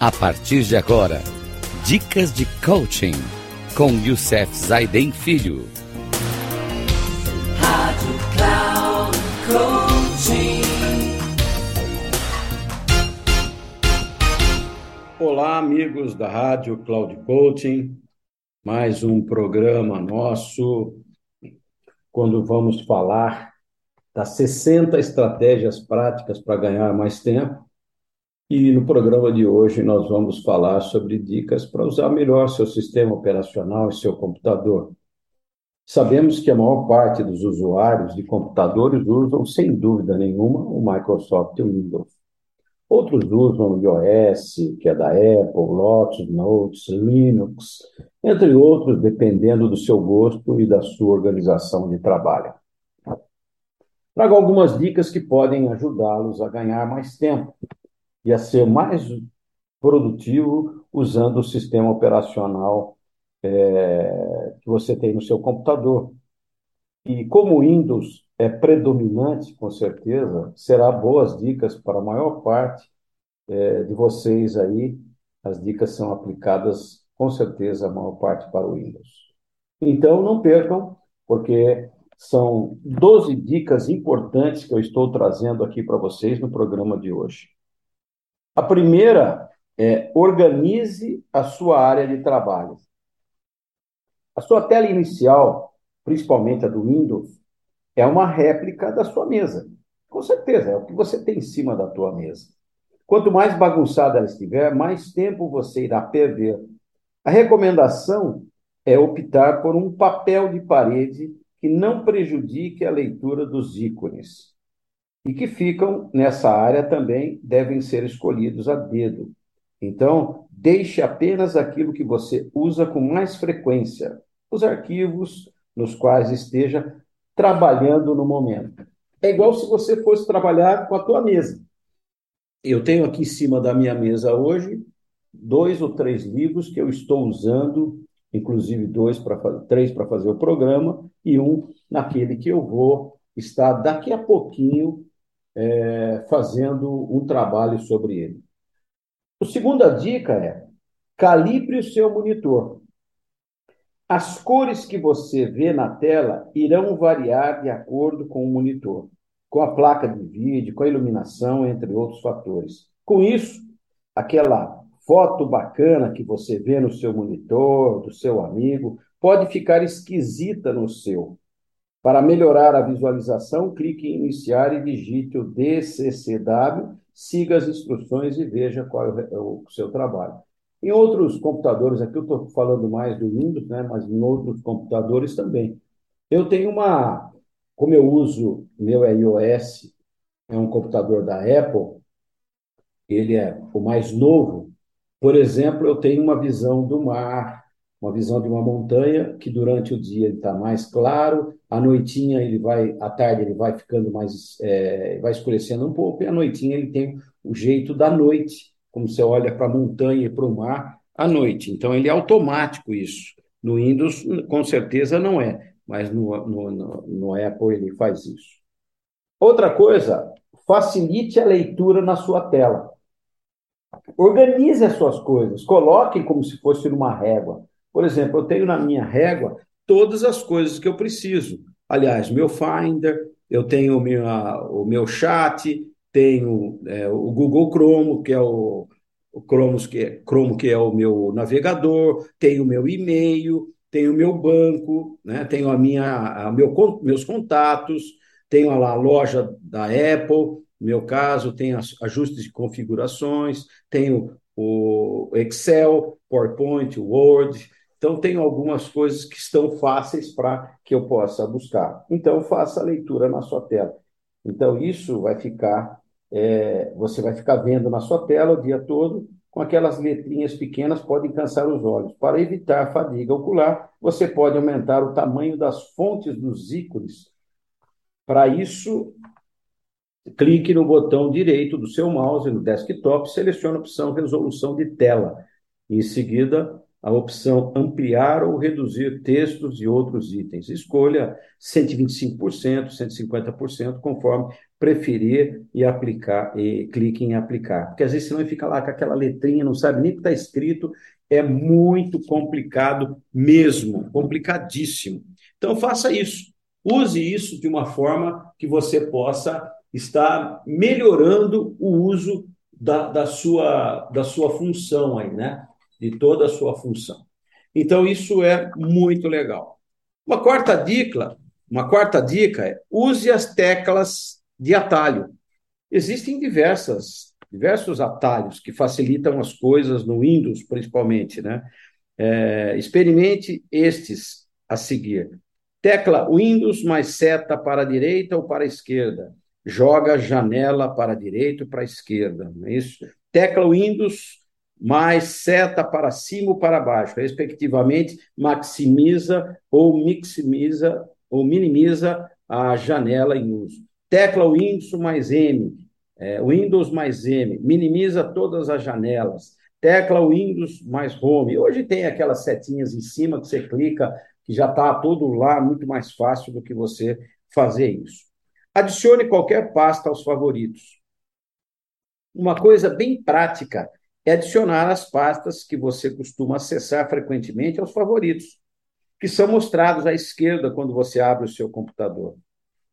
A partir de agora, dicas de coaching com Youssef Zaiden Filho. Rádio Cloud Coaching. Olá, amigos da Rádio Cloud Coaching. Mais um programa nosso quando vamos falar das 60 estratégias práticas para ganhar mais tempo e no programa de hoje nós vamos falar sobre dicas para usar melhor seu sistema operacional e seu computador. Sabemos que a maior parte dos usuários de computadores usam, sem dúvida nenhuma, o Microsoft Windows. Outros usam o iOS, que é da Apple, Lotus, Notes, Linux, entre outros, dependendo do seu gosto e da sua organização de trabalho. Trago algumas dicas que podem ajudá-los a ganhar mais tempo e a ser mais produtivo usando o sistema operacional é, que você tem no seu computador. E como o Windows é predominante, com certeza, será boas dicas para a maior parte é, de vocês aí. As dicas são aplicadas, com certeza, a maior parte para o Windows. Então, não percam, porque são 12 dicas importantes que eu estou trazendo aqui para vocês no programa de hoje. A primeira é organize a sua área de trabalho. A sua tela inicial, principalmente a do Windows, é uma réplica da sua mesa. Com certeza, é o que você tem em cima da tua mesa. Quanto mais bagunçada ela estiver, mais tempo você irá perder. A recomendação é optar por um papel de parede que não prejudique a leitura dos ícones e que ficam nessa área também devem ser escolhidos a dedo. Então, deixe apenas aquilo que você usa com mais frequência, os arquivos nos quais esteja trabalhando no momento. É igual se você fosse trabalhar com a tua mesa. Eu tenho aqui em cima da minha mesa hoje dois ou três livros que eu estou usando, inclusive dois para três para fazer o programa e um naquele que eu vou estar daqui a pouquinho é, fazendo um trabalho sobre ele. A segunda dica é calibre o seu monitor. As cores que você vê na tela irão variar de acordo com o monitor, com a placa de vídeo, com a iluminação, entre outros fatores. Com isso, aquela foto bacana que você vê no seu monitor, do seu amigo, pode ficar esquisita no seu. Para melhorar a visualização, clique em iniciar e digite o DCCW, siga as instruções e veja qual é o seu trabalho. Em outros computadores, aqui eu estou falando mais do Windows, né, mas em outros computadores também. Eu tenho uma, como eu uso meu iOS, é um computador da Apple, ele é o mais novo. Por exemplo, eu tenho uma visão do mar, uma visão de uma montanha que durante o dia está mais claro, à noitinha ele vai, à tarde ele vai ficando mais, é, vai escurecendo um pouco, e à noitinha ele tem o jeito da noite, como você olha para a montanha e para o mar à noite. Então ele é automático isso. No Windows, com certeza não é, mas no, no, no, no Apple ele faz isso. Outra coisa, facilite a leitura na sua tela. Organize as suas coisas, coloque como se fosse numa régua. Por exemplo, eu tenho na minha régua todas as coisas que eu preciso. Aliás, meu Finder, eu tenho meu, o meu chat, tenho é, o Google Chrome, que é o, o que é, Chrome, que é o meu navegador, tenho o meu e-mail, tenho o meu banco, né? tenho a minha, a meu, meus contatos, tenho lá a loja da Apple, no meu caso, tenho ajustes de configurações, tenho o Excel, PowerPoint, Word, então, tem algumas coisas que estão fáceis para que eu possa buscar. Então, faça a leitura na sua tela. Então, isso vai ficar, é, você vai ficar vendo na sua tela o dia todo, com aquelas letrinhas pequenas, podem cansar os olhos. Para evitar fadiga ocular, você pode aumentar o tamanho das fontes dos ícones. Para isso, clique no botão direito do seu mouse no desktop, selecione a opção resolução de tela. Em seguida, a opção ampliar ou reduzir textos e outros itens. Escolha 125%, 150%, conforme preferir e aplicar e clique em aplicar. Porque às vezes senão fica lá com aquela letrinha, não sabe nem o que está escrito, é muito complicado mesmo, complicadíssimo. Então faça isso. Use isso de uma forma que você possa estar melhorando o uso da, da, sua, da sua função aí, né? De toda a sua função. Então, isso é muito legal. Uma quarta dica, uma quarta dica é use as teclas de atalho. Existem diversas, diversos atalhos que facilitam as coisas no Windows, principalmente, né? É, experimente estes a seguir. Tecla Windows mais seta para a direita ou para a esquerda. Joga janela para a direita ou para a esquerda. É isso? Tecla Windows mais seta para cima ou para baixo, respectivamente, maximiza ou ou minimiza a janela em uso. Tecla Windows mais M, é, Windows mais M, minimiza todas as janelas. Tecla Windows mais Home. Hoje tem aquelas setinhas em cima que você clica, que já está tudo lá, muito mais fácil do que você fazer isso. Adicione qualquer pasta aos favoritos. Uma coisa bem prática é adicionar as pastas que você costuma acessar frequentemente aos favoritos, que são mostrados à esquerda quando você abre o seu computador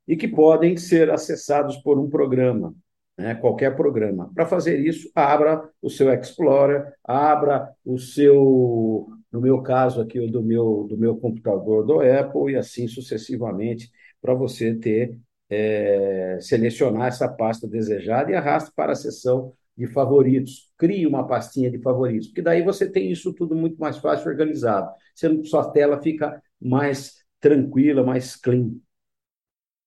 e que podem ser acessados por um programa, né, qualquer programa. Para fazer isso, abra o seu Explorer, abra o seu, no meu caso aqui, o do meu, do meu computador do Apple e assim sucessivamente, para você ter, é, selecionar essa pasta desejada e arraste para a seção de favoritos. Crie uma pastinha de favoritos, porque daí você tem isso tudo muito mais fácil organizado. Que sua tela fica mais tranquila, mais clean.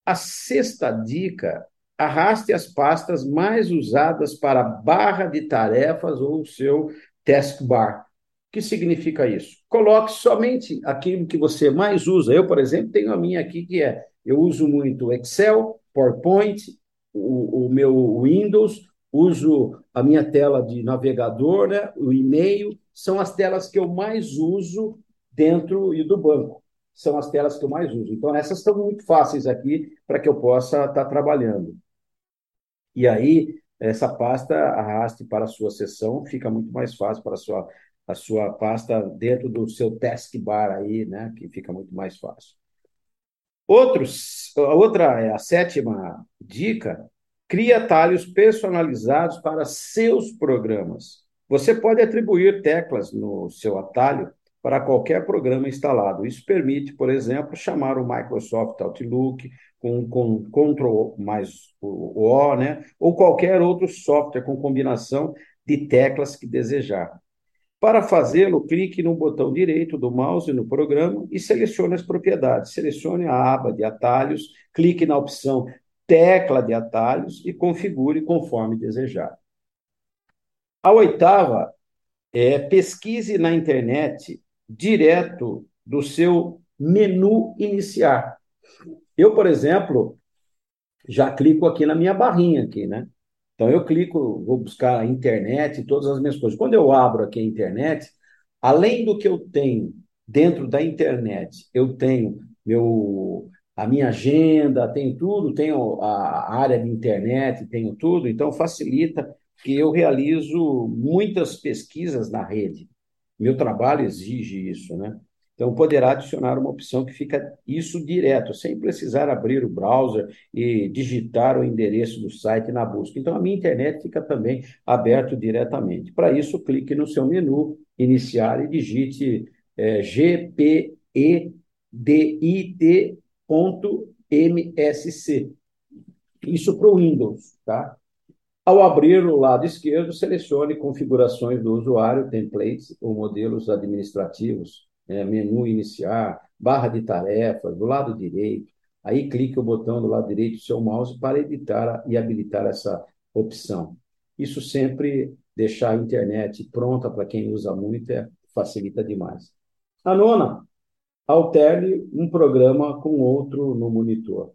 A sexta dica: arraste as pastas mais usadas para barra de tarefas ou seu taskbar. O que significa isso? Coloque somente aquilo que você mais usa. Eu, por exemplo, tenho a minha aqui que é: eu uso muito Excel, PowerPoint, o, o meu Windows, uso a minha tela de navegador, né, o e-mail, são as telas que eu mais uso dentro e do banco. São as telas que eu mais uso. Então, essas estão muito fáceis aqui para que eu possa estar trabalhando. E aí, essa pasta arraste para a sua sessão, fica muito mais fácil para a sua, a sua pasta dentro do seu taskbar aí, né, que fica muito mais fácil. Outros, outra, a sétima dica, Cria atalhos personalizados para seus programas. Você pode atribuir teclas no seu atalho para qualquer programa instalado. Isso permite, por exemplo, chamar o Microsoft Outlook com, com Ctrl mais o O, né? ou qualquer outro software com combinação de teclas que desejar. Para fazê-lo, clique no botão direito do mouse no programa e selecione as propriedades. Selecione a aba de atalhos, clique na opção tecla de atalhos e configure conforme desejado. A oitava é pesquise na internet direto do seu menu iniciar. Eu, por exemplo, já clico aqui na minha barrinha aqui, né? Então eu clico, vou buscar a internet, todas as minhas coisas. Quando eu abro aqui a internet, além do que eu tenho dentro da internet, eu tenho meu a minha agenda, tenho tudo, tenho a área de internet, tenho tudo, então facilita que eu realizo muitas pesquisas na rede. Meu trabalho exige isso, né? Então, poderá adicionar uma opção que fica isso direto, sem precisar abrir o browser e digitar o endereço do site na busca. Então, a minha internet fica também aberto diretamente. Para isso, clique no seu menu, iniciar e digite é, GPEDIT .msc. Isso para o Windows, tá? Ao abrir o lado esquerdo, selecione configurações do usuário, templates ou modelos administrativos, né? menu iniciar, barra de tarefas, do lado direito. Aí clique o botão do lado direito do seu mouse para editar e habilitar essa opção. Isso sempre deixar a internet pronta para quem usa muito é, facilita demais. A nona, alterne um programa com outro no monitor.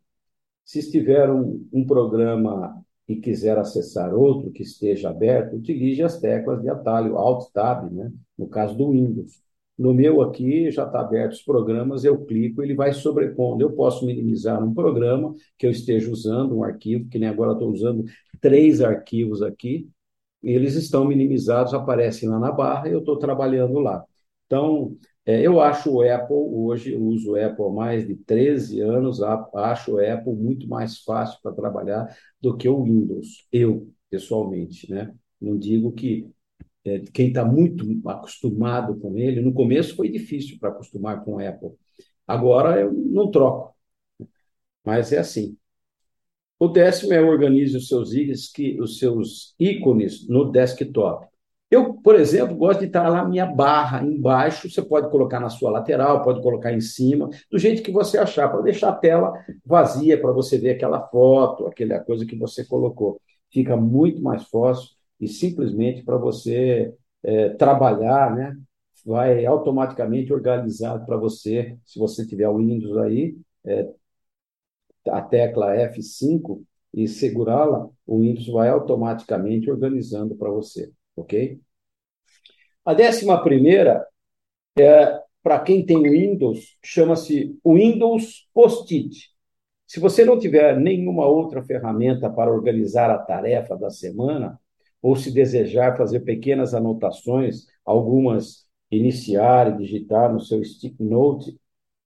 Se estiver um, um programa e quiser acessar outro que esteja aberto, utilize as teclas de atalho Alt Tab, né? no caso do Windows. No meu aqui já está aberto os programas, eu clico, ele vai sobrepondo. Eu posso minimizar um programa que eu esteja usando, um arquivo, que nem agora estou usando três arquivos aqui, eles estão minimizados, aparecem lá na barra e eu estou trabalhando lá. Então, eu acho o Apple, hoje eu uso o Apple há mais de 13 anos, acho o Apple muito mais fácil para trabalhar do que o Windows, eu, pessoalmente. Né? Não digo que é, quem está muito acostumado com ele, no começo foi difícil para acostumar com o Apple. Agora eu não troco. Mas é assim. O décimo é organize os seus, os seus ícones no desktop. Eu, por exemplo, gosto de estar lá minha barra embaixo, você pode colocar na sua lateral, pode colocar em cima, do jeito que você achar, para deixar a tela vazia, para você ver aquela foto, aquela coisa que você colocou. Fica muito mais fácil e simplesmente para você é, trabalhar, né? Vai automaticamente organizado para você, se você tiver o Windows aí, é, a tecla F5 e segurá-la, o Windows vai automaticamente organizando para você, ok? A décima primeira é para quem tem Windows, chama-se Windows Post-it. Se você não tiver nenhuma outra ferramenta para organizar a tarefa da semana, ou se desejar fazer pequenas anotações, algumas iniciar e digitar no seu stick note,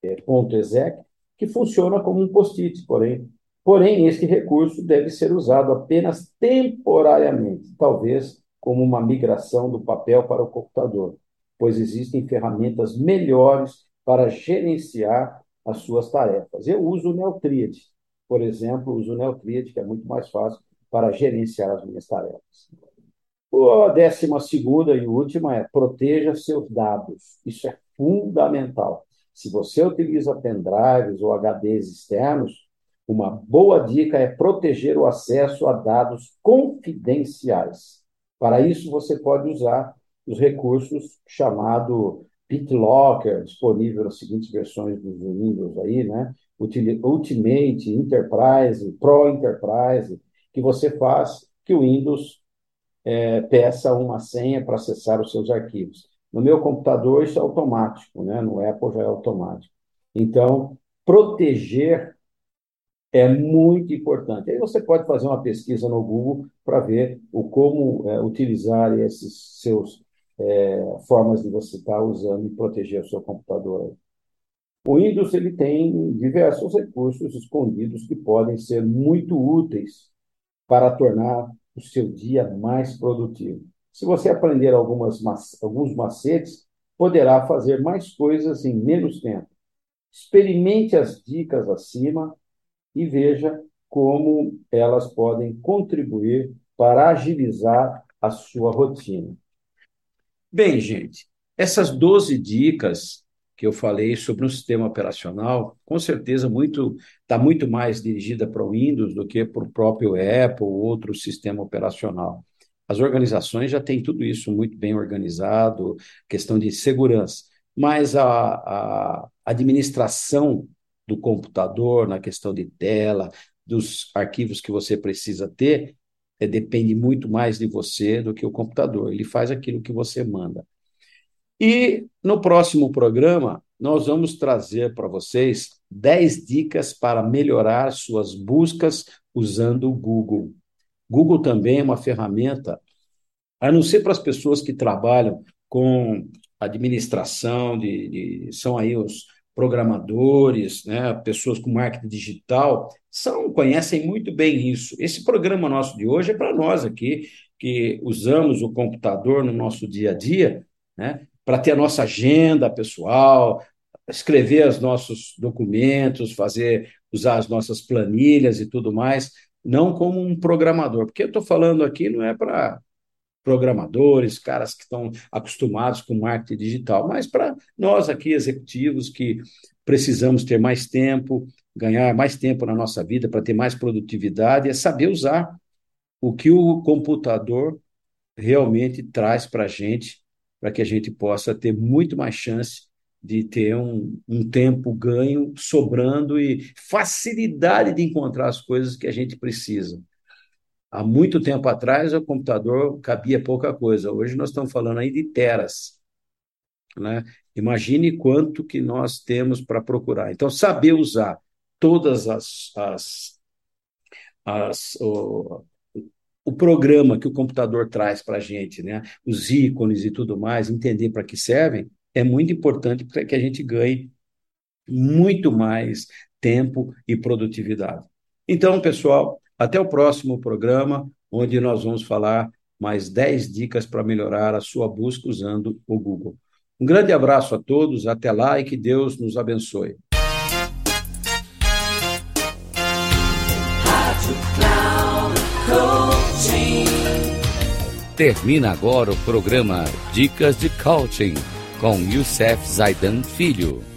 é, .exec, que funciona como um post-it, porém. Porém, este recurso deve ser usado apenas temporariamente, talvez como uma migração do papel para o computador, pois existem ferramentas melhores para gerenciar as suas tarefas. Eu uso o Neotriad, por exemplo, uso o Neotriad, que é muito mais fácil para gerenciar as minhas tarefas. A décima segunda e última é proteja seus dados. Isso é fundamental. Se você utiliza pendrives ou HDs externos, uma boa dica é proteger o acesso a dados confidenciais. Para isso, você pode usar os recursos chamado BitLocker, disponível nas seguintes versões dos Windows aí, né? Ultimate, Enterprise, Pro Enterprise, que você faz que o Windows é, peça uma senha para acessar os seus arquivos. No meu computador, isso é automático, né? no Apple já é automático. Então, proteger é muito importante. Aí você pode fazer uma pesquisa no Google para ver o como é, utilizar esses seus é, formas de você estar tá usando e proteger o seu computador. O Windows ele tem diversos recursos escondidos que podem ser muito úteis para tornar o seu dia mais produtivo. Se você aprender algumas, alguns macetes, poderá fazer mais coisas em menos tempo. Experimente as dicas acima e veja como elas podem contribuir para agilizar a sua rotina. Bem, gente, essas 12 dicas que eu falei sobre um sistema operacional, com certeza muito está muito mais dirigida para o Windows do que para o próprio Apple ou outro sistema operacional. As organizações já têm tudo isso muito bem organizado, questão de segurança, mas a, a administração do computador, na questão de tela, dos arquivos que você precisa ter, é, depende muito mais de você do que o computador. Ele faz aquilo que você manda. E no próximo programa, nós vamos trazer para vocês 10 dicas para melhorar suas buscas usando o Google. Google também é uma ferramenta, a não ser para as pessoas que trabalham com administração, de, de são aí os programadores, né, pessoas com marketing digital, são conhecem muito bem isso. Esse programa nosso de hoje é para nós aqui, que usamos o computador no nosso dia a dia, né, para ter a nossa agenda pessoal, escrever os nossos documentos, fazer, usar as nossas planilhas e tudo mais, não como um programador, porque eu estou falando aqui não é para programadores, caras que estão acostumados com marketing digital, mas para nós aqui, executivos, que precisamos ter mais tempo, ganhar mais tempo na nossa vida para ter mais produtividade, é saber usar o que o computador realmente traz para a gente, para que a gente possa ter muito mais chance de ter um, um tempo ganho sobrando e facilidade de encontrar as coisas que a gente precisa. Há muito tempo atrás, o computador cabia pouca coisa. Hoje nós estamos falando aí de teras. né? Imagine quanto que nós temos para procurar. Então, saber usar todas as, as, as o, o programa que o computador traz para a gente, né? Os ícones e tudo mais, entender para que servem, é muito importante para que a gente ganhe muito mais tempo e produtividade. Então, pessoal, até o próximo programa, onde nós vamos falar mais 10 dicas para melhorar a sua busca usando o Google. Um grande abraço a todos, até lá e que Deus nos abençoe. Termina agora o programa Dicas de Coaching com Youssef Zaidan Filho.